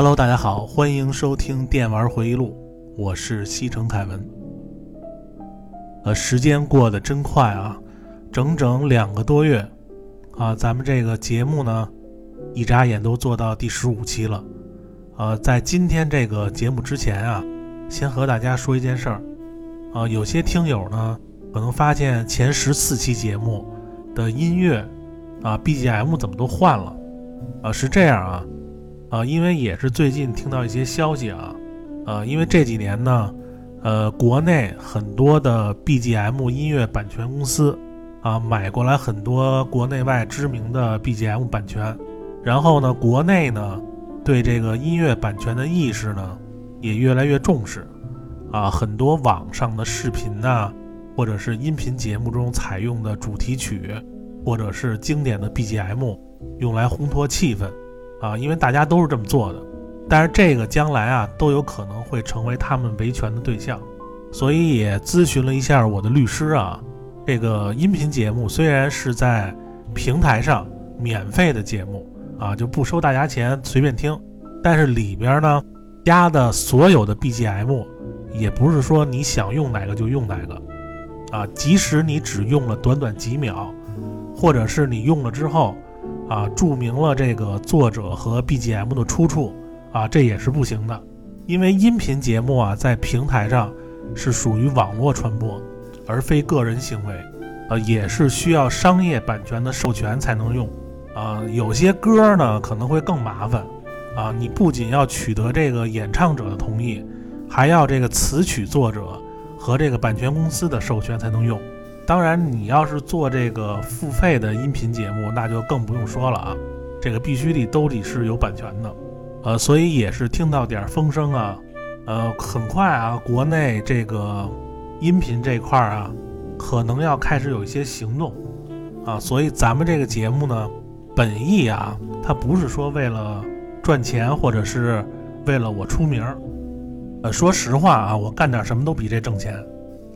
Hello，大家好，欢迎收听《电玩回忆录》，我是西城凯文。呃，时间过得真快啊，整整两个多月啊，咱们这个节目呢，一眨眼都做到第十五期了。呃，在今天这个节目之前啊，先和大家说一件事儿啊，有些听友呢可能发现前十四期节目的音乐啊 BGM 怎么都换了啊，是这样啊。啊，因为也是最近听到一些消息啊，呃，因为这几年呢，呃，国内很多的 BGM 音乐版权公司啊，买过来很多国内外知名的 BGM 版权，然后呢，国内呢，对这个音乐版权的意识呢，也越来越重视，啊，很多网上的视频呐，或者是音频节目中采用的主题曲，或者是经典的 BGM，用来烘托气氛。啊，因为大家都是这么做的，但是这个将来啊都有可能会成为他们维权的对象，所以也咨询了一下我的律师啊。这个音频节目虽然是在平台上免费的节目啊，就不收大家钱，随便听，但是里边呢加的所有的 BGM 也不是说你想用哪个就用哪个啊，即使你只用了短短几秒，或者是你用了之后。啊，注明了这个作者和 BGM 的出处啊，这也是不行的，因为音频节目啊在平台上是属于网络传播，而非个人行为，呃，也是需要商业版权的授权才能用。啊，有些歌呢可能会更麻烦，啊，你不仅要取得这个演唱者的同意，还要这个词曲作者和这个版权公司的授权才能用。当然，你要是做这个付费的音频节目，那就更不用说了啊。这个必须得都得是有版权的，呃，所以也是听到点风声啊，呃，很快啊，国内这个音频这块儿啊，可能要开始有一些行动啊。所以咱们这个节目呢，本意啊，它不是说为了赚钱，或者是为了我出名儿。呃，说实话啊，我干点什么都比这挣钱。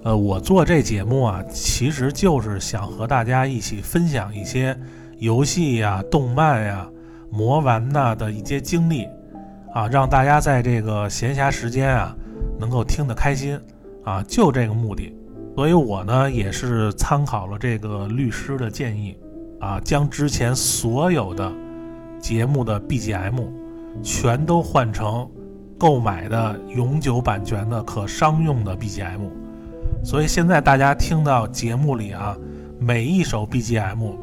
呃，我做这节目啊，其实就是想和大家一起分享一些游戏呀、动漫呀、魔玩呐的一些经历，啊，让大家在这个闲暇时间啊，能够听得开心，啊，就这个目的。所以我呢，也是参考了这个律师的建议，啊，将之前所有的节目的 BGM 全都换成购买的永久版权的可商用的 BGM。所以现在大家听到节目里啊，每一首 BGM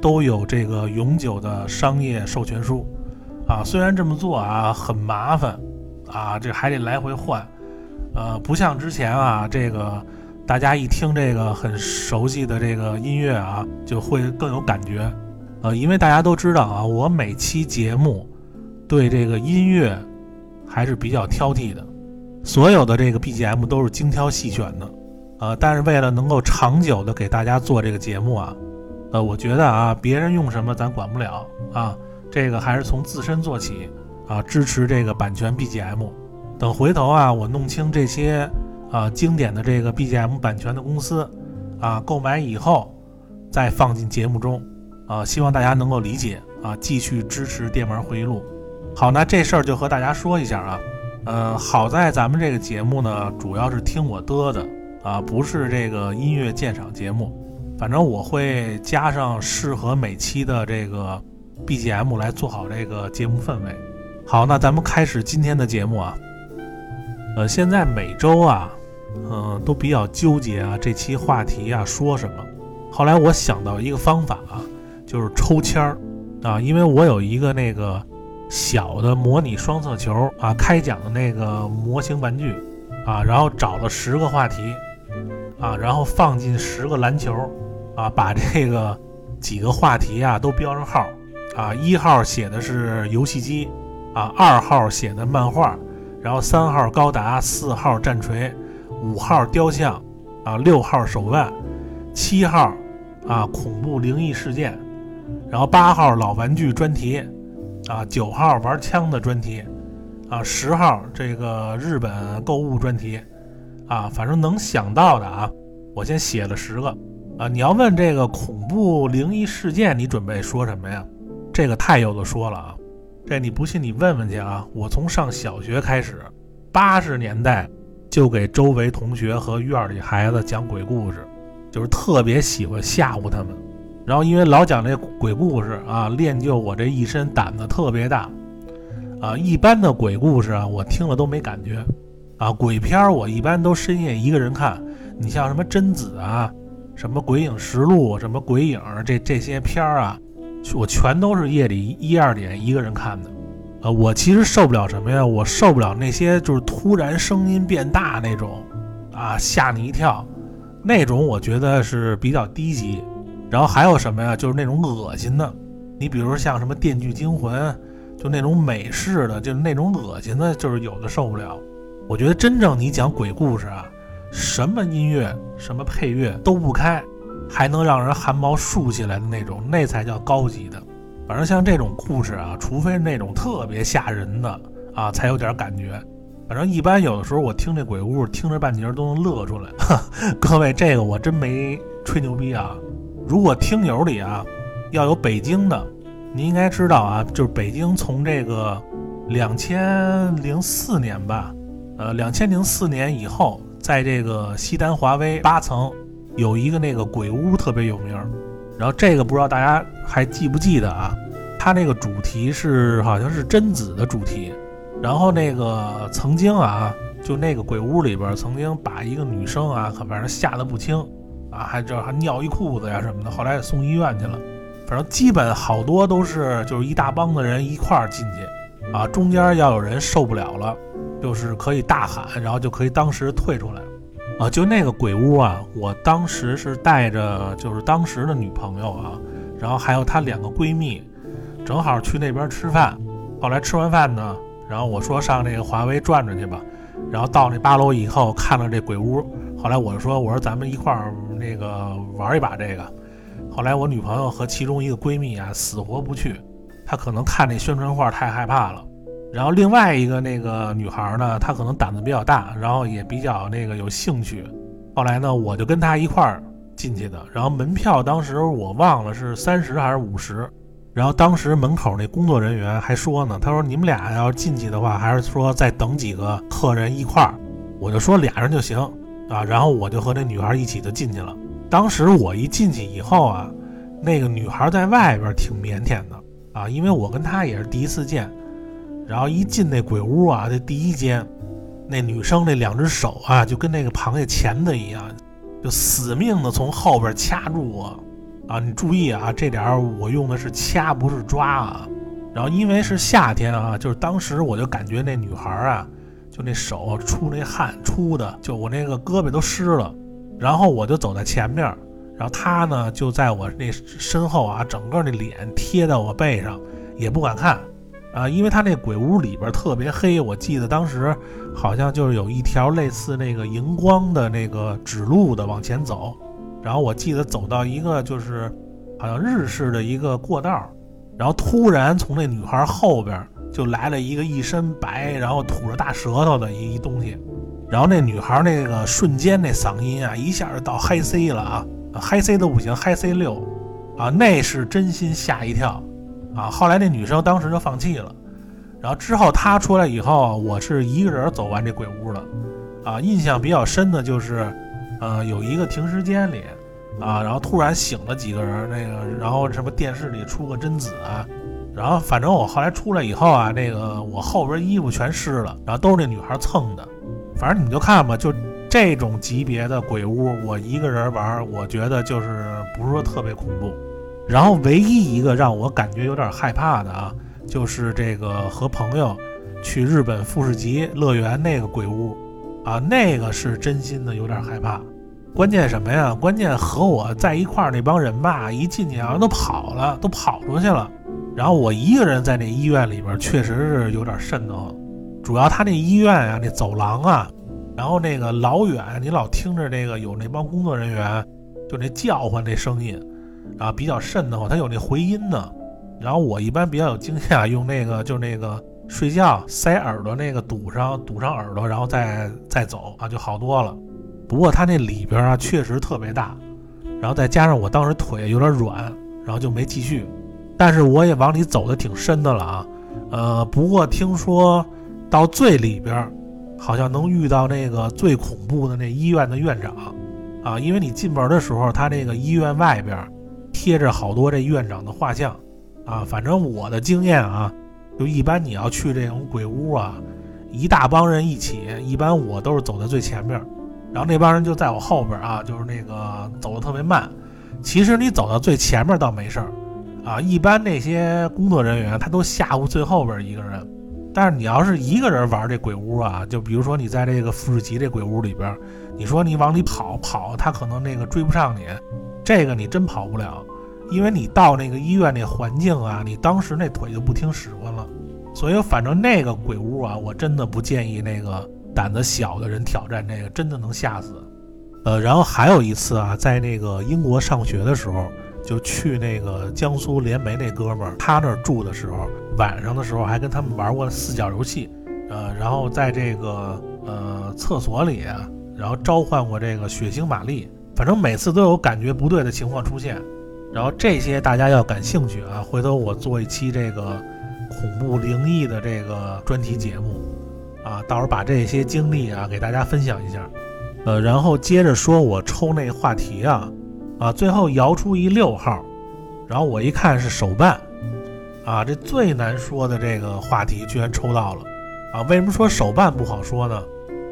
都有这个永久的商业授权书啊。虽然这么做啊很麻烦啊，这还得来回换，呃，不像之前啊，这个大家一听这个很熟悉的这个音乐啊，就会更有感觉。呃，因为大家都知道啊，我每期节目对这个音乐还是比较挑剔的，所有的这个 BGM 都是精挑细选的。呃，但是为了能够长久的给大家做这个节目啊，呃，我觉得啊，别人用什么咱管不了啊，这个还是从自身做起啊，支持这个版权 BGM。等回头啊，我弄清这些啊经典的这个 BGM 版权的公司啊，购买以后再放进节目中啊，希望大家能够理解啊，继续支持电玩回忆录。好，那这事儿就和大家说一下啊，呃，好在咱们这个节目呢，主要是听我嘚的。啊，不是这个音乐鉴赏节目，反正我会加上适合每期的这个 BGM 来做好这个节目氛围。好，那咱们开始今天的节目啊。呃，现在每周啊，嗯，都比较纠结啊，这期话题啊说什么？后来我想到一个方法啊，就是抽签儿啊，因为我有一个那个小的模拟双色球啊，开奖的那个模型玩具啊，然后找了十个话题。啊，然后放进十个篮球，啊，把这个几个话题啊都标上号，啊，一号写的是游戏机，啊，二号写的漫画，然后三号高达，四号战锤，五号雕像，啊，六号手办，七号啊恐怖灵异事件，然后八号老玩具专题，啊，九号玩枪的专题，啊，十号这个日本购物专题。啊，反正能想到的啊，我先写了十个。啊，你要问这个恐怖灵异事件，你准备说什么呀？这个太有的说了啊。这你不信你问问去啊！我从上小学开始，八十年代就给周围同学和院里孩子讲鬼故事，就是特别喜欢吓唬他们。然后因为老讲这鬼故事啊，练就我这一身胆子特别大啊。一般的鬼故事啊，我听了都没感觉啊。鬼片我一般都深夜一个人看。你像什么贞子啊，什么鬼影实录，什么鬼影这这些片儿啊。我全都是夜里一二点一个人看的，呃，我其实受不了什么呀？我受不了那些就是突然声音变大那种，啊，吓你一跳，那种我觉得是比较低级。然后还有什么呀？就是那种恶心的，你比如像什么《电锯惊魂》，就那种美式的，就是那种恶心的，就是有的受不了。我觉得真正你讲鬼故事啊，什么音乐、什么配乐都不开。还能让人汗毛竖起来的那种，那才叫高级的。反正像这种故事啊，除非是那种特别吓人的啊，才有点感觉。反正一般有的时候我听这鬼故事，听着半截都能乐出来。各位，这个我真没吹牛逼啊。如果听友里啊要有北京的，你应该知道啊，就是北京从这个两千零四年吧，呃，两千零四年以后，在这个西单华威八层。有一个那个鬼屋特别有名，然后这个不知道大家还记不记得啊？它那个主题是好像是贞子的主题，然后那个曾经啊，就那个鬼屋里边曾经把一个女生啊，可反正吓得不轻啊，还这还尿一裤子呀什么的，后来也送医院去了。反正基本好多都是就是一大帮的人一块儿进去啊，中间要有人受不了了，就是可以大喊，然后就可以当时退出来。啊，就那个鬼屋啊，我当时是带着就是当时的女朋友啊，然后还有她两个闺蜜，正好去那边吃饭。后来吃完饭呢，然后我说上那个华为转转去吧。然后到那八楼以后看了这鬼屋，后来我说我说咱们一块儿那个玩一把这个。后来我女朋友和其中一个闺蜜啊死活不去，她可能看那宣传画太害怕了。然后另外一个那个女孩呢，她可能胆子比较大，然后也比较那个有兴趣。后来呢，我就跟她一块儿进去的。然后门票当时我忘了是三十还是五十。然后当时门口那工作人员还说呢，他说你们俩要进去的话，还是说再等几个客人一块儿。我就说俩人就行啊。然后我就和那女孩一起就进去了。当时我一进去以后啊，那个女孩在外边挺腼腆的啊，因为我跟她也是第一次见。然后一进那鬼屋啊，这第一间，那女生那两只手啊，就跟那个螃蟹钳子一样，就死命的从后边掐住我，啊，你注意啊，这点我用的是掐，不是抓啊。然后因为是夏天啊，就是当时我就感觉那女孩啊，就那手出那汗出的，就我那个胳膊都湿了。然后我就走在前面，然后他呢就在我那身后啊，整个那脸贴在我背上，也不敢看。啊，因为他那鬼屋里边特别黑，我记得当时好像就是有一条类似那个荧光的那个指路的往前走，然后我记得走到一个就是好像日式的一个过道，然后突然从那女孩后边就来了一个一身白，然后吐着大舌头的一一东西，然后那女孩那个瞬间那嗓音啊一下就到嗨 C 了啊，嗨 C 都不行，嗨 C 六啊，那是真心吓一跳。啊，后来那女生当时就放弃了，然后之后她出来以后，我是一个人走完这鬼屋的，啊，印象比较深的就是，呃，有一个停尸间里，啊，然后突然醒了几个人，那个，然后什么电视里出个贞子啊，然后反正我后来出来以后啊，那个我后边衣服全湿了，然后都是那女孩蹭的，反正你们就看吧，就这种级别的鬼屋，我一个人玩，我觉得就是不是说特别恐怖。然后唯一一个让我感觉有点害怕的啊，就是这个和朋友去日本富士急乐园那个鬼屋，啊，那个是真心的有点害怕。关键什么呀？关键和我在一块儿那帮人吧，一进去好像都跑了，都跑出去了。然后我一个人在那医院里边，确实是有点瘆得慌。主要他那医院啊，那走廊啊，然后那个老远你老听着那个有那帮工作人员就那叫唤那声音。啊，比较瘆得慌，它有那回音呢。然后我一般比较有经验，用那个就那个睡觉塞耳朵那个堵上，堵上耳朵，然后再再走啊，就好多了。不过它那里边啊确实特别大，然后再加上我当时腿有点软，然后就没继续。但是我也往里走的挺深的了啊。呃，不过听说到最里边，好像能遇到那个最恐怖的那医院的院长啊，因为你进门的时候，他这个医院外边贴着好多这院长的画像啊。反正我的经验啊，就一般你要去这种鬼屋啊，一大帮人一起，一般我都是走在最前面，然后那帮人就在我后边啊，就是那个走的特别慢。其实你走到最前面倒没事儿。啊，一般那些工作人员他都吓唬最后边一个人，但是你要是一个人玩这鬼屋啊，就比如说你在这个富士急这鬼屋里边，你说你往里跑跑，他可能那个追不上你，这个你真跑不了，因为你到那个医院那环境啊，你当时那腿就不听使唤了，所以反正那个鬼屋啊，我真的不建议那个胆子小的人挑战这个，真的能吓死。呃，然后还有一次啊，在那个英国上学的时候。就去那个江苏联煤那哥们儿，他那儿住的时候，晚上的时候还跟他们玩过四角游戏，呃，然后在这个呃厕所里，然后召唤过这个血腥玛丽，反正每次都有感觉不对的情况出现。然后这些大家要感兴趣啊，回头我做一期这个恐怖灵异的这个专题节目，啊，到时候把这些经历啊给大家分享一下。呃，然后接着说我抽那话题啊。啊，最后摇出一六号，然后我一看是手办，啊，这最难说的这个话题居然抽到了，啊，为什么说手办不好说呢？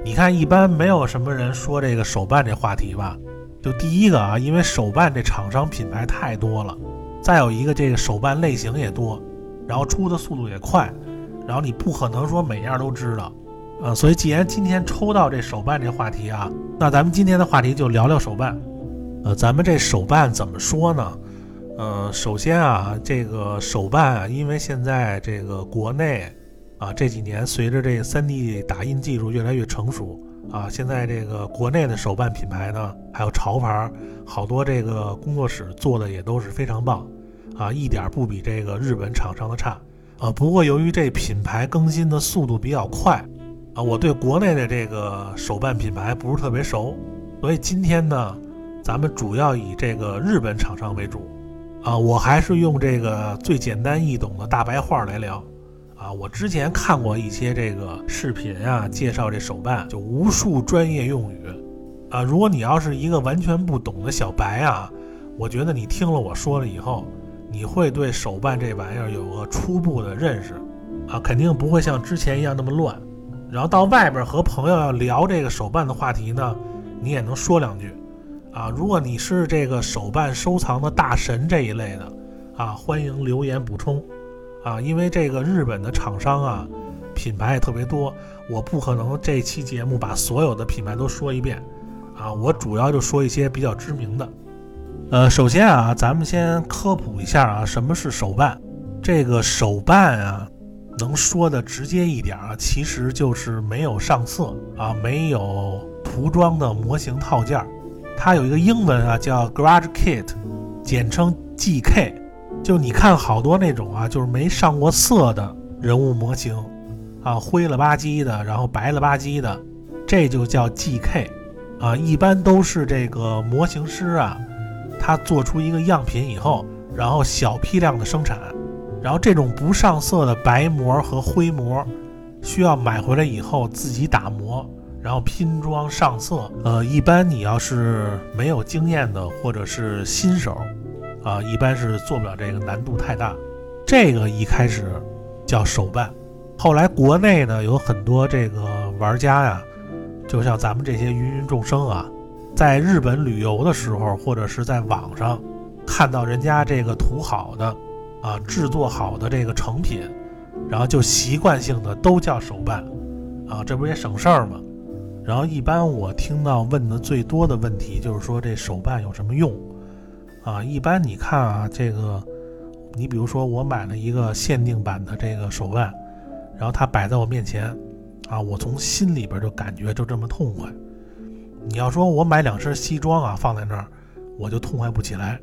你看，一般没有什么人说这个手办这话题吧？就第一个啊，因为手办这厂商品牌太多了，再有一个这个手办类型也多，然后出的速度也快，然后你不可能说每样都知道，啊，所以既然今天抽到这手办这话题啊，那咱们今天的话题就聊聊手办。呃，咱们这手办怎么说呢？呃，首先啊，这个手办啊，因为现在这个国内啊，这几年随着这个 3D 打印技术越来越成熟啊，现在这个国内的手办品牌呢，还有潮牌，好多这个工作室做的也都是非常棒啊，一点不比这个日本厂商的差啊。不过由于这品牌更新的速度比较快啊，我对国内的这个手办品牌不是特别熟，所以今天呢。咱们主要以这个日本厂商为主，啊，我还是用这个最简单易懂的大白话来聊，啊，我之前看过一些这个视频啊，介绍这手办，就无数专业用语，啊，如果你要是一个完全不懂的小白啊，我觉得你听了我说了以后，你会对手办这玩意儿有个初步的认识，啊，肯定不会像之前一样那么乱，然后到外边和朋友要聊这个手办的话题呢，你也能说两句。啊，如果你是这个手办收藏的大神这一类的，啊，欢迎留言补充，啊，因为这个日本的厂商啊，品牌也特别多，我不可能这期节目把所有的品牌都说一遍，啊，我主要就说一些比较知名的。呃，首先啊，咱们先科普一下啊，什么是手办？这个手办啊，能说的直接一点啊，其实就是没有上色啊，没有涂装的模型套件儿。它有一个英文啊，叫 Garage Kit，简称 GK。就你看好多那种啊，就是没上过色的人物模型，啊，灰了吧唧的，然后白了吧唧的，这就叫 GK。啊，一般都是这个模型师啊，他做出一个样品以后，然后小批量的生产，然后这种不上色的白膜和灰膜，需要买回来以后自己打磨。然后拼装上色，呃，一般你要是没有经验的，或者是新手，啊，一般是做不了这个，难度太大。这个一开始叫手办，后来国内呢有很多这个玩家呀，就像咱们这些芸芸众生啊，在日本旅游的时候，或者是在网上看到人家这个涂好的，啊，制作好的这个成品，然后就习惯性的都叫手办，啊，这不也省事儿吗？然后一般我听到问的最多的问题就是说这手办有什么用啊？一般你看啊，这个你比如说我买了一个限定版的这个手办，然后它摆在我面前啊，我从心里边就感觉就这么痛快。你要说我买两身西装啊放在那儿，我就痛快不起来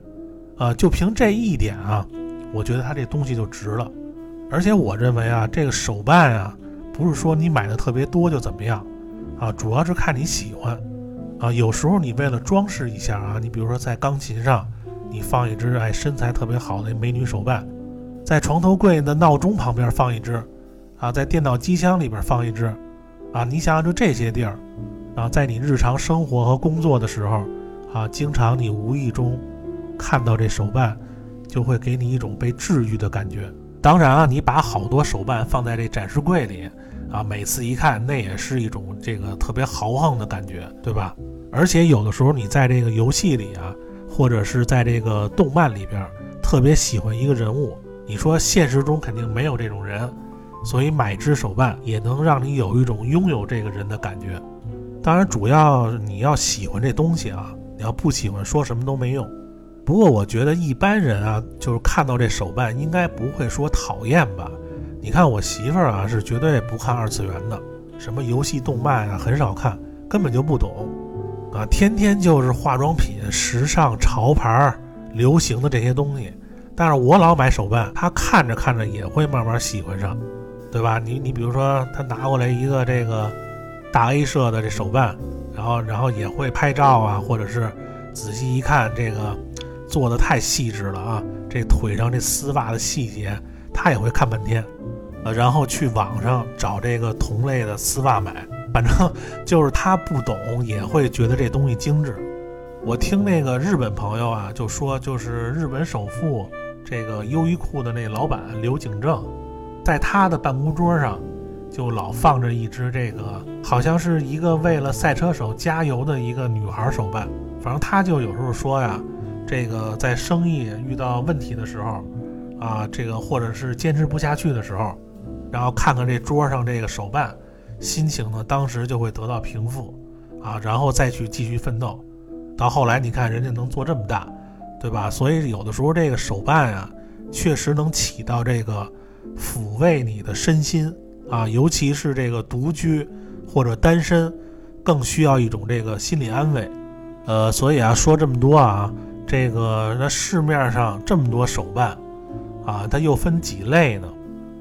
啊。就凭这一点啊，我觉得它这东西就值了。而且我认为啊，这个手办啊，不是说你买的特别多就怎么样。啊，主要是看你喜欢，啊，有时候你为了装饰一下啊，你比如说在钢琴上，你放一只哎身材特别好的美女手办，在床头柜的闹钟旁边放一只，啊，在电脑机箱里边放一只，啊，你想想就这些地儿，啊，在你日常生活和工作的时候，啊，经常你无意中看到这手办，就会给你一种被治愈的感觉。当然啊，你把好多手办放在这展示柜里，啊，每次一看，那也是一种这个特别豪横的感觉，对吧？而且有的时候你在这个游戏里啊，或者是在这个动漫里边，特别喜欢一个人物，你说现实中肯定没有这种人，所以买只手办也能让你有一种拥有这个人的感觉。当然，主要你要喜欢这东西啊，你要不喜欢，说什么都没用。不过我觉得一般人啊，就是看到这手办，应该不会说讨厌吧？你看我媳妇儿啊，是绝对不看二次元的，什么游戏、动漫啊，很少看，根本就不懂。啊，天天就是化妆品、时尚、潮牌儿、流行的这些东西。但是我老买手办，她看着看着也会慢慢喜欢上，对吧？你你比如说，她拿过来一个这个大 A 社的这手办，然后然后也会拍照啊，或者是仔细一看，这个做的太细致了啊，这腿上这丝袜的细节，他也会看半天，呃，然后去网上找这个同类的丝袜买。反正就是他不懂，也会觉得这东西精致。我听那个日本朋友啊，就说就是日本首富这个优衣库的那老板刘景正，在他的办公桌上就老放着一只这个，好像是一个为了赛车手加油的一个女孩手办。反正他就有时候说呀，这个在生意遇到问题的时候，啊，这个或者是坚持不下去的时候，然后看看这桌上这个手办。心情呢，当时就会得到平复，啊，然后再去继续奋斗。到后来，你看人家能做这么大，对吧？所以有的时候这个手办啊，确实能起到这个抚慰你的身心啊，尤其是这个独居或者单身，更需要一种这个心理安慰。呃，所以啊，说这么多啊，这个那市面上这么多手办啊，它又分几类呢？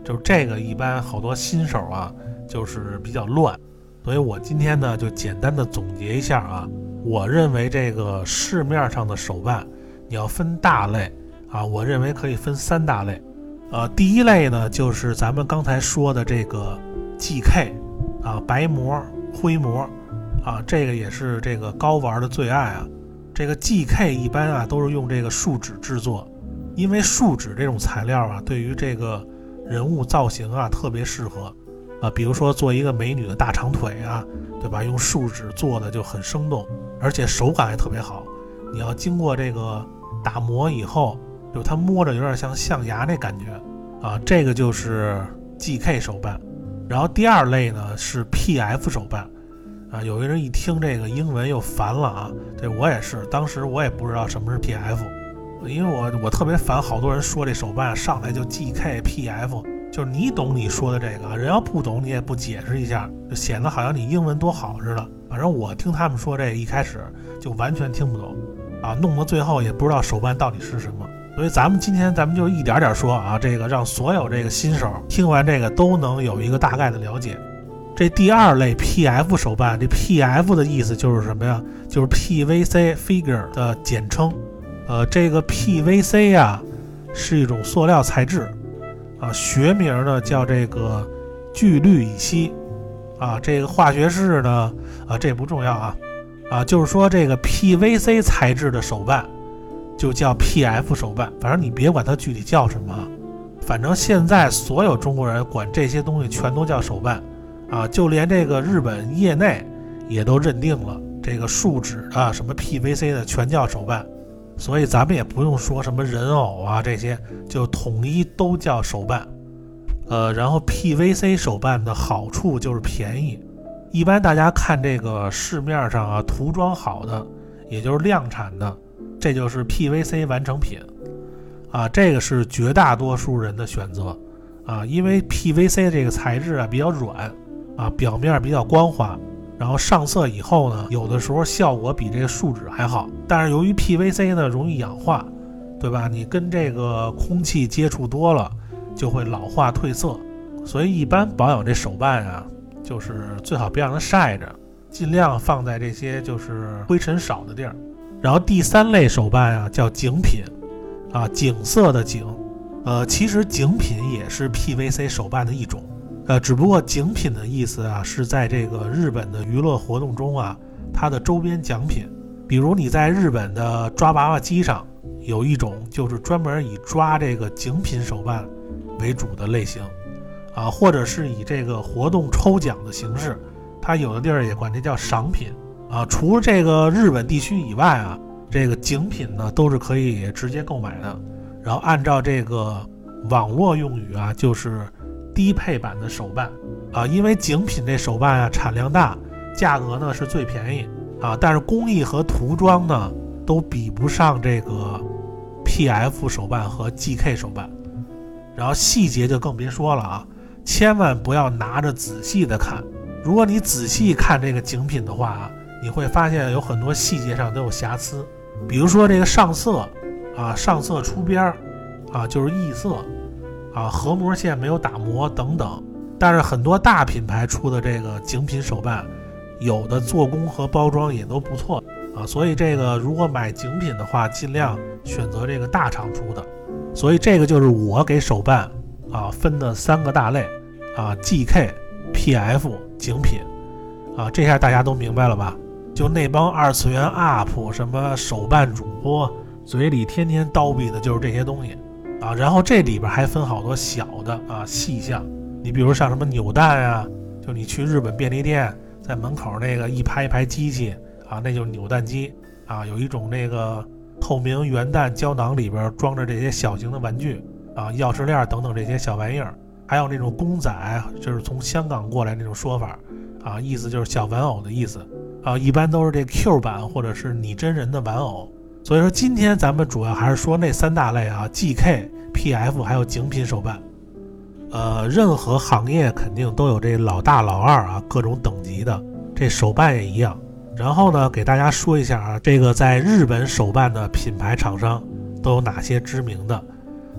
就是这个一般好多新手啊。就是比较乱，所以我今天呢就简单的总结一下啊，我认为这个市面上的手办，你要分大类啊，我认为可以分三大类，呃，第一类呢就是咱们刚才说的这个 GK 啊，白膜、灰膜啊，这个也是这个高玩的最爱啊。这个 GK 一般啊都是用这个树脂制作，因为树脂这种材料啊，对于这个人物造型啊特别适合。啊，比如说做一个美女的大长腿啊，对吧？用树脂做的就很生动，而且手感还特别好。你要经过这个打磨以后，就它摸着有点像象牙那感觉啊。这个就是 GK 手办。然后第二类呢是 PF 手办啊。有的人一听这个英文又烦了啊。这我也是，当时我也不知道什么是 PF，因为我我特别烦好多人说这手办上来就 GK PF。就是你懂你说的这个，人要不懂你也不解释一下，就显得好像你英文多好似的。反正我听他们说这一开始就完全听不懂，啊，弄到最后也不知道手办到底是什么。所以咱们今天咱们就一点点说啊，这个让所有这个新手听完这个都能有一个大概的了解。这第二类 PF 手办，这 PF 的意思就是什么呀？就是 PVC figure 的简称。呃，这个 PVC 呀是一种塑料材质。啊，学名呢叫这个聚氯乙烯，啊，这个化学式呢，啊，这不重要啊，啊，就是说这个 PVC 材质的手办就叫 PF 手办，反正你别管它具体叫什么，反正现在所有中国人管这些东西全都叫手办，啊，就连这个日本业内也都认定了这个树脂的什么 PVC 的全叫手办。所以咱们也不用说什么人偶啊，这些就统一都叫手办。呃，然后 PVC 手办的好处就是便宜，一般大家看这个市面上啊涂装好的，也就是量产的，这就是 PVC 完成品啊，这个是绝大多数人的选择啊，因为 PVC 这个材质啊比较软啊，表面比较光滑。然后上色以后呢，有的时候效果比这个树脂还好，但是由于 PVC 呢容易氧化，对吧？你跟这个空气接触多了，就会老化褪色，所以一般保养这手办啊，就是最好别让它晒着，尽量放在这些就是灰尘少的地儿。然后第三类手办啊叫景品，啊景色的景，呃，其实景品也是 PVC 手办的一种，呃，只不过景品的意思啊，是在这个日本的娱乐活动中啊，它的周边奖品，比如你在日本的抓娃娃机上有一种就是专门以抓这个景品手办为主的类型，啊，或者是以这个活动抽奖的形式，它有的地儿也管这叫赏品，啊，除了这个日本地区以外啊，这个景品呢都是可以直接购买的。然后按照这个网络用语啊，就是低配版的手办。啊，因为精品这手办啊产量大，价格呢是最便宜。啊，但是工艺和涂装呢都比不上这个 PF 手办和 GK 手办，然后细节就更别说了啊，千万不要拿着仔细的看，如果你仔细看这个精品的话啊，你会发现有很多细节上都有瑕疵，比如说这个上色。啊，上色出边儿，啊，就是异色，啊，合模线没有打磨等等。但是很多大品牌出的这个精品手办，有的做工和包装也都不错啊。所以这个如果买精品的话，尽量选择这个大厂出的。所以这个就是我给手办啊分的三个大类啊，GK、PF、精品啊，这下大家都明白了吧？就那帮二次元 UP 什么手办主播。嘴里天天叨逼的就是这些东西，啊，然后这里边还分好多小的啊细项，你比如像什么扭蛋啊，就你去日本便利店，在门口那个一排一排机器啊，那就是扭蛋机啊，有一种那个透明圆蛋胶囊里边装着这些小型的玩具啊，钥匙链等等这些小玩意儿，还有那种公仔，就是从香港过来那种说法啊，意思就是小玩偶的意思啊，一般都是这 Q 版或者是拟真人的玩偶。所以说，今天咱们主要还是说那三大类啊，GK、PF 还有精品手办。呃，任何行业肯定都有这老大老二啊，各种等级的，这手办也一样。然后呢，给大家说一下啊，这个在日本手办的品牌厂商都有哪些知名的？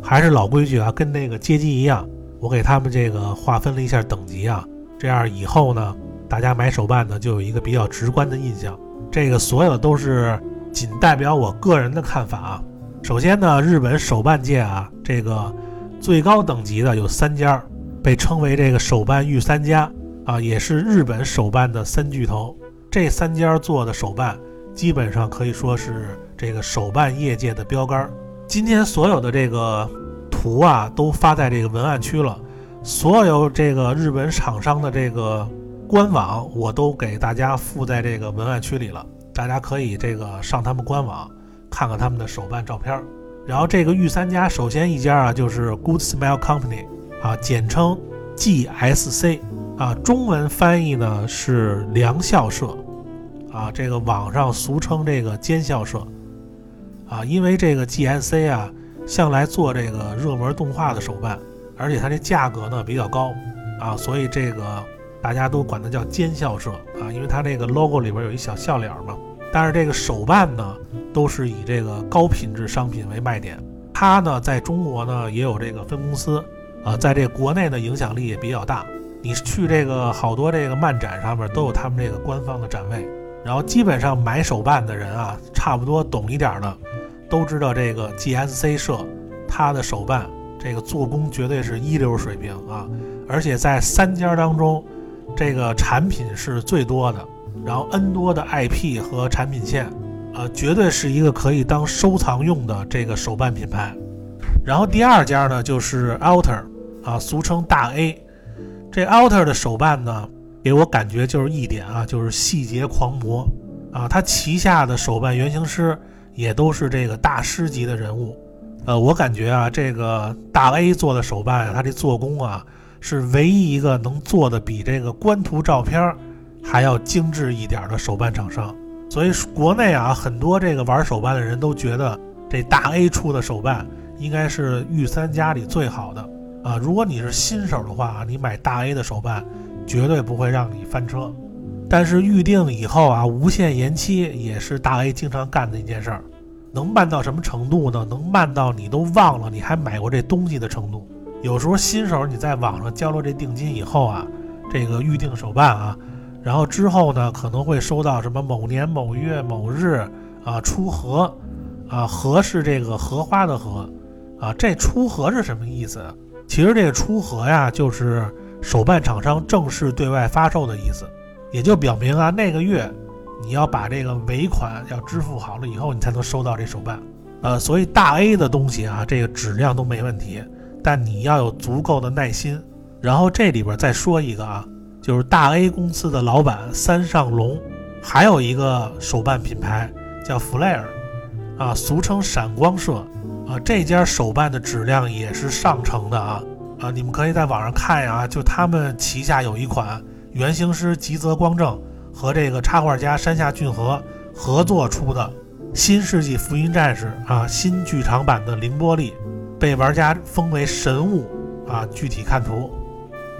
还是老规矩啊，跟那个街机一样，我给他们这个划分了一下等级啊，这样以后呢，大家买手办呢就有一个比较直观的印象。这个所有都是。仅代表我个人的看法啊。首先呢，日本手办界啊，这个最高等级的有三家，被称为这个手办御三家啊，也是日本手办的三巨头。这三家做的手办，基本上可以说是这个手办业界的标杆。今天所有的这个图啊，都发在这个文案区了。所有这个日本厂商的这个官网，我都给大家附在这个文案区里了。大家可以这个上他们官网看看他们的手办照片儿，然后这个御三家首先一家啊就是 Good Smile Company 啊，简称 GSC 啊，中文翻译呢是良笑社啊，这个网上俗称这个奸笑社啊，因为这个 GSC 啊向来做这个热门动画的手办，而且它这价格呢比较高啊，所以这个大家都管它叫奸笑社啊，因为它这个 logo 里边有一小笑脸嘛。但是这个手办呢，都是以这个高品质商品为卖点。它呢，在中国呢也有这个分公司，啊，在这国内的影响力也比较大。你去这个好多这个漫展上面都有他们这个官方的展位。然后基本上买手办的人啊，差不多懂一点的，都知道这个 GSC 社，它的手办这个做工绝对是一流水平啊。而且在三家当中，这个产品是最多的。然后 N 多的 IP 和产品线，呃，绝对是一个可以当收藏用的这个手办品牌。然后第二家呢，就是 Alter，啊，俗称大 A。这 Alter 的手办呢，给我感觉就是一点啊，就是细节狂魔啊。他旗下的手办原型师也都是这个大师级的人物。呃，我感觉啊，这个大 A 做的手办，它这做工啊，是唯一一个能做的比这个官图照片儿。还要精致一点的手办厂商，所以国内啊很多这个玩手办的人都觉得这大 A 出的手办应该是御三家里最好的啊。如果你是新手的话啊，你买大 A 的手办绝对不会让你翻车。但是预定以后啊，无限延期也是大 A 经常干的一件事儿。能慢到什么程度呢？能慢到你都忘了你还买过这东西的程度。有时候新手你在网上交了这定金以后啊，这个预定手办啊。然后之后呢，可能会收到什么某年某月某日啊出荷，啊荷是这个荷花的荷，啊，这出盒是什么意思？其实这个出盒呀，就是手办厂商正式对外发售的意思，也就表明啊，那个月你要把这个尾款要支付好了以后，你才能收到这手办。呃，所以大 A 的东西啊，这个质量都没问题，但你要有足够的耐心。然后这里边再说一个啊，就是大 A 公司的老板三上龙，还有一个手办品牌叫 Flare，啊，俗称闪光社，啊，这家手办的质量也是上乘的啊，啊，你们可以在网上看呀，就他们旗下有一款原型师吉泽光正和这个插画家山下俊和合作出的。新世纪福音战士啊，新剧场版的凌波丽被玩家封为神物啊，具体看图。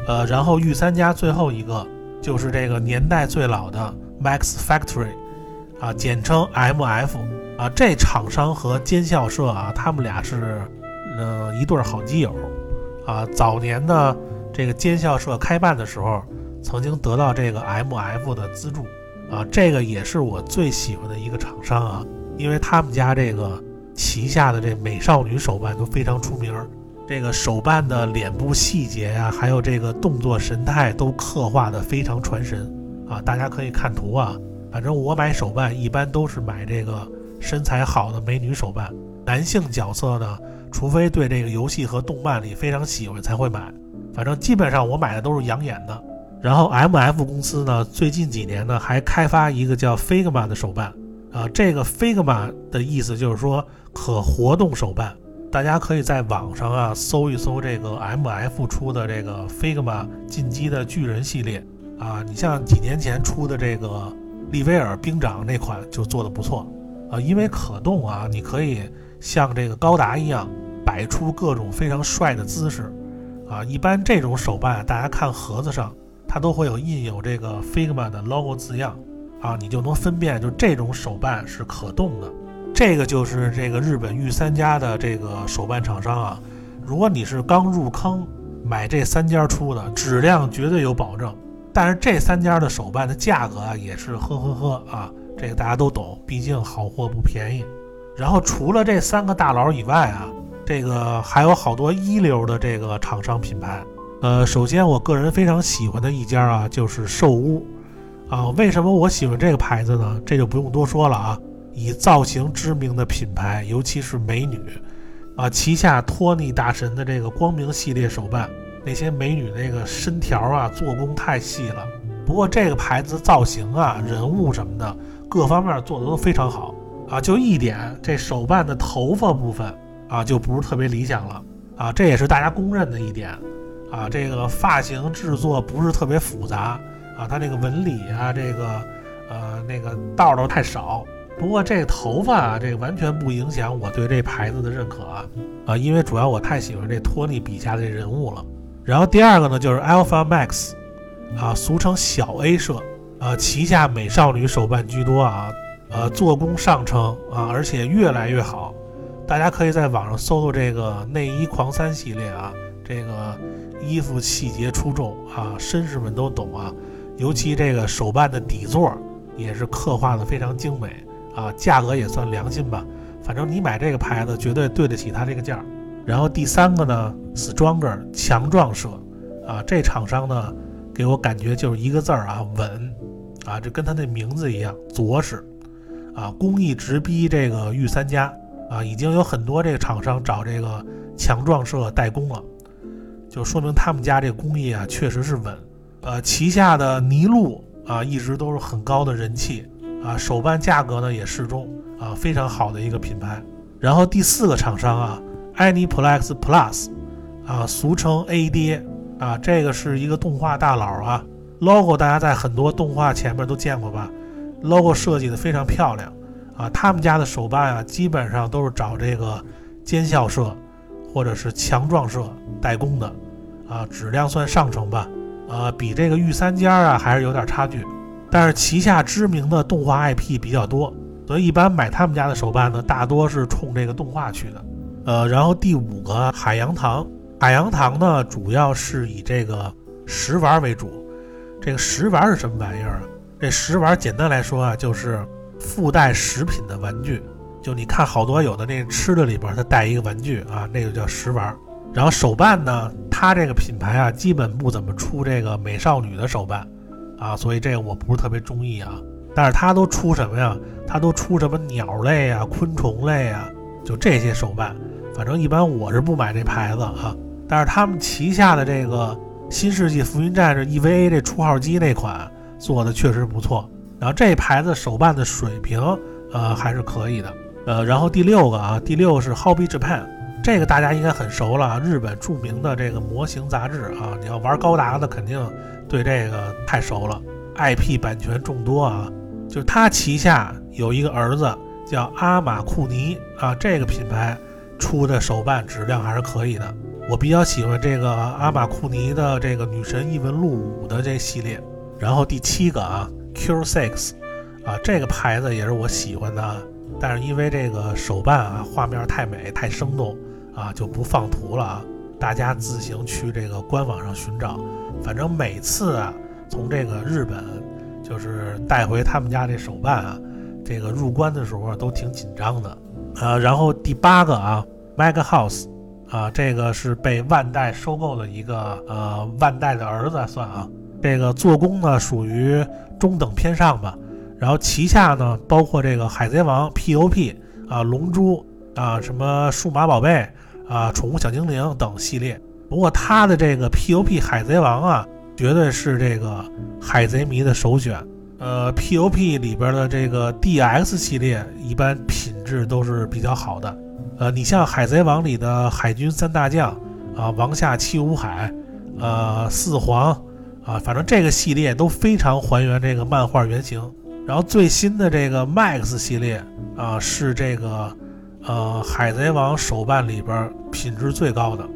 呃，然后御三家最后一个就是这个年代最老的 Max Factory 啊，简称 MF 啊，这厂商和尖校社啊，他们俩是呃一对好基友啊。早年的这个尖校社开办的时候，曾经得到这个 MF 的资助啊，这个也是我最喜欢的一个厂商啊。因为他们家这个旗下的这美少女手办都非常出名儿，这个手办的脸部细节呀，还有这个动作神态都刻画的非常传神啊！大家可以看图啊，反正我买手办一般都是买这个身材好的美女手办，男性角色呢，除非对这个游戏和动漫里非常喜欢才会买，反正基本上我买的都是养眼的。然后 M F 公司呢，最近几年呢还开发一个叫 Figma 的手办。啊，这个 Figma 的意思就是说可活动手办，大家可以在网上啊搜一搜这个 MF 出的这个 Figma 进击的巨人系列。啊，你像几年前出的这个利威尔兵长那款就做的不错。啊，因为可动啊，你可以像这个高达一样摆出各种非常帅的姿势。啊，一般这种手办大家看盒子上它都会有印有这个 Figma 的 logo 字样。啊，你就能分辨，就这种手办是可动的，这个就是这个日本御三家的这个手办厂商啊。如果你是刚入坑买这三家出的，质量绝对有保证。但是这三家的手办的价格啊，也是呵呵呵啊，这个大家都懂，毕竟好货不便宜。然后除了这三个大佬以外啊，这个还有好多一流的这个厂商品牌。呃，首先我个人非常喜欢的一家啊，就是寿屋。啊，为什么我喜欢这个牌子呢？这就不用多说了啊，以造型知名的品牌，尤其是美女，啊，旗下托尼大神的这个光明系列手办，那些美女那个身条啊，做工太细了。不过这个牌子造型啊，人物什么的，各方面做的都非常好啊。就一点，这手办的头发部分啊，就不是特别理想了啊。这也是大家公认的一点啊，这个发型制作不是特别复杂。啊，它这个纹理啊，这个，呃，那个道道太少。不过这个头发啊，这个完全不影响我对这牌子的认可啊。啊，因为主要我太喜欢这托尼笔下的人物了。然后第二个呢，就是 Alpha Max，啊，俗称小 A 社，啊，旗下美少女手办居多啊，呃，做工上乘啊，而且越来越好。大家可以在网上搜搜这个内衣狂三系列啊，这个衣服细节出众啊，绅士们都懂啊。尤其这个手办的底座也是刻画的非常精美啊，价格也算良心吧。反正你买这个牌子绝对对得起它这个价。然后第三个呢，Stronger 强壮社啊，这厂商呢给我感觉就是一个字儿啊，稳啊，就跟他那名字一样，着实啊，工艺直逼这个御三家啊，已经有很多这个厂商找这个强壮社代工了，就说明他们家这工艺啊确实是稳。呃，旗下的尼禄啊，一直都是很高的人气啊，手办价格呢也适中啊，非常好的一个品牌。然后第四个厂商啊，Aniplex Plus 啊，俗称 A 爹啊，这个是一个动画大佬啊，logo 大家在很多动画前面都见过吧？logo 设计的非常漂亮啊，他们家的手办啊，基本上都是找这个尖校社或者是强壮社代工的啊，质量算上乘吧。呃，比这个御三家啊还是有点差距，但是旗下知名的动画 IP 比较多，所以一般买他们家的手办呢，大多是冲这个动画去的。呃，然后第五个海洋堂，海洋堂呢主要是以这个食玩为主。这个食玩是什么玩意儿啊？这食玩简单来说啊，就是附带食品的玩具就你看好多有的那吃的里边，它带一个玩具啊，那个叫食玩。然后手办呢，它这个品牌啊，基本不怎么出这个美少女的手办啊，所以这个我不是特别中意啊。但是它都出什么呀？它都出什么鸟类啊、昆虫类啊，就这些手办。反正一般我是不买这牌子啊。但是他们旗下的这个新世纪福音战士 EVA 这出号机那款做的确实不错。然后这牌子手办的水平，呃，还是可以的。呃，然后第六个啊，第六是 Hobby Japan。这个大家应该很熟了，日本著名的这个模型杂志啊，你要玩高达的肯定对这个太熟了，IP 版权众多啊。就是他旗下有一个儿子叫阿玛库尼啊，这个品牌出的手办质量还是可以的。我比较喜欢这个阿玛库尼的这个女神异闻录五的这系列。然后第七个啊，Q Six 啊，这个牌子也是我喜欢的，但是因为这个手办啊，画面太美太生动。啊，就不放图了啊！大家自行去这个官网上寻找。反正每次啊，从这个日本就是带回他们家这手办啊，这个入关的时候都挺紧张的。呃，然后第八个啊，Mega House 啊，这个是被万代收购的一个呃万代的儿子算啊。这个做工呢属于中等偏上吧。然后旗下呢包括这个海贼王 POP 啊，龙珠啊，什么数码宝贝。啊，宠物小精灵等系列。不过它的这个 POP 海贼王啊，绝对是这个海贼迷的首选。呃，POP 里边的这个 DX 系列一般品质都是比较好的。呃，你像海贼王里的海军三大将啊，王下七武海，呃，四皇啊，反正这个系列都非常还原这个漫画原型。然后最新的这个 MAX 系列啊，是这个。呃，海贼王手办里边品质最高的，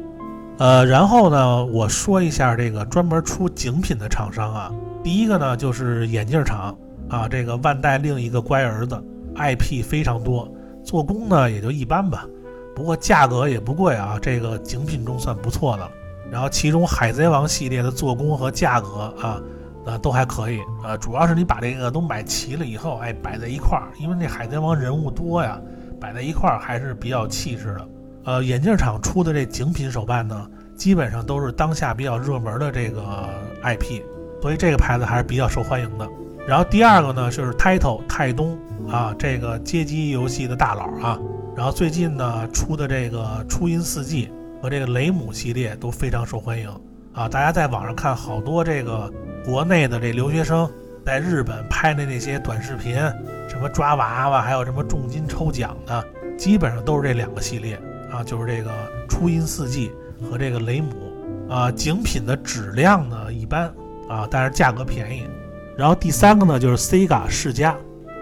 呃，然后呢，我说一下这个专门出精品的厂商啊，第一个呢就是眼镜厂啊，这个万代另一个乖儿子，IP 非常多，做工呢也就一般吧，不过价格也不贵啊，这个精品中算不错的了。然后其中海贼王系列的做工和价格啊，呃都还可以啊，主要是你把这个都买齐了以后，哎，摆在一块儿，因为那海贼王人物多呀。摆在一块儿还是比较气势的。呃，眼镜厂出的这精品手办呢，基本上都是当下比较热门的这个 IP，所以这个牌子还是比较受欢迎的。然后第二个呢，就是 Title 泰东啊，这个街机游戏的大佬啊。然后最近呢出的这个初音四季和这个雷姆系列都非常受欢迎啊。大家在网上看好多这个国内的这留学生在日本拍的那些短视频。什么抓娃娃，还有什么重金抽奖的，基本上都是这两个系列啊，就是这个初音四季和这个雷姆啊。精品的质量呢一般啊，但是价格便宜。然后第三个呢就是 Sega 世嘉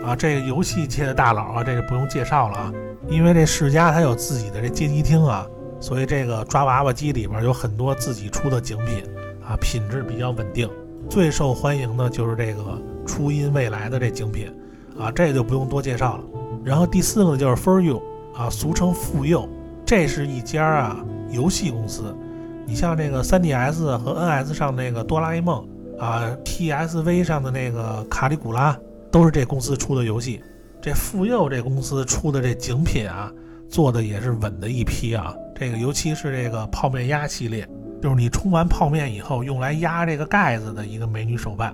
啊，这个游戏界的大佬啊，这个不用介绍了啊，因为这世嘉它有自己的这街机厅啊，所以这个抓娃娃机里边有很多自己出的精品啊，品质比较稳定。最受欢迎的就是这个初音未来的这精品。啊，这个就不用多介绍了。然后第四个呢就是 For You 啊，俗称富佑，这是一家啊游戏公司。你像这个 3DS 和 NS 上那个哆啦 A 梦啊，PSV 上的那个卡里古拉，都是这公司出的游戏。这富佑这公司出的这精品啊，做的也是稳的一批啊。这个尤其是这个泡面鸭系列，就是你冲完泡面以后用来压这个盖子的一个美女手办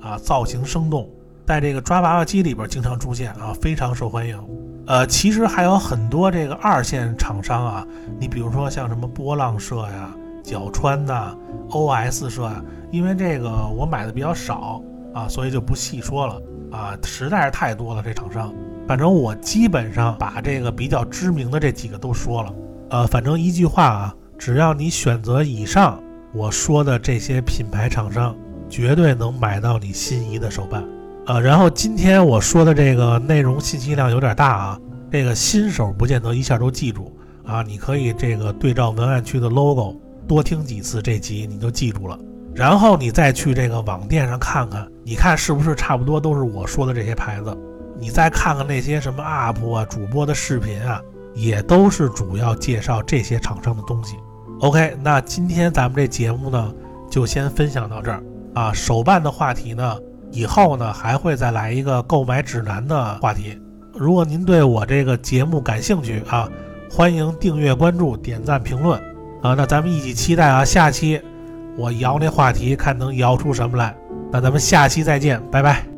啊，造型生动。在这个抓娃娃机里边经常出现啊，非常受欢迎。呃，其实还有很多这个二线厂商啊，你比如说像什么波浪社呀、角川呐、OS 社呀，因为这个我买的比较少啊，所以就不细说了啊，实在是太多了这厂商。反正我基本上把这个比较知名的这几个都说了。呃，反正一句话啊，只要你选择以上我说的这些品牌厂商，绝对能买到你心仪的手办。呃，然后今天我说的这个内容信息量有点大啊，这个新手不见得一下都记住啊。你可以这个对照文案区的 logo，多听几次这集你就记住了。然后你再去这个网店上看看，你看是不是差不多都是我说的这些牌子？你再看看那些什么 UP 啊、主播的视频啊，也都是主要介绍这些厂商的东西。OK，那今天咱们这节目呢，就先分享到这儿啊。手办的话题呢？以后呢还会再来一个购买指南的话题，如果您对我这个节目感兴趣啊，欢迎订阅、关注、点赞、评论啊。那咱们一起期待啊，下期我摇那话题，看能摇出什么来。那咱们下期再见，拜拜。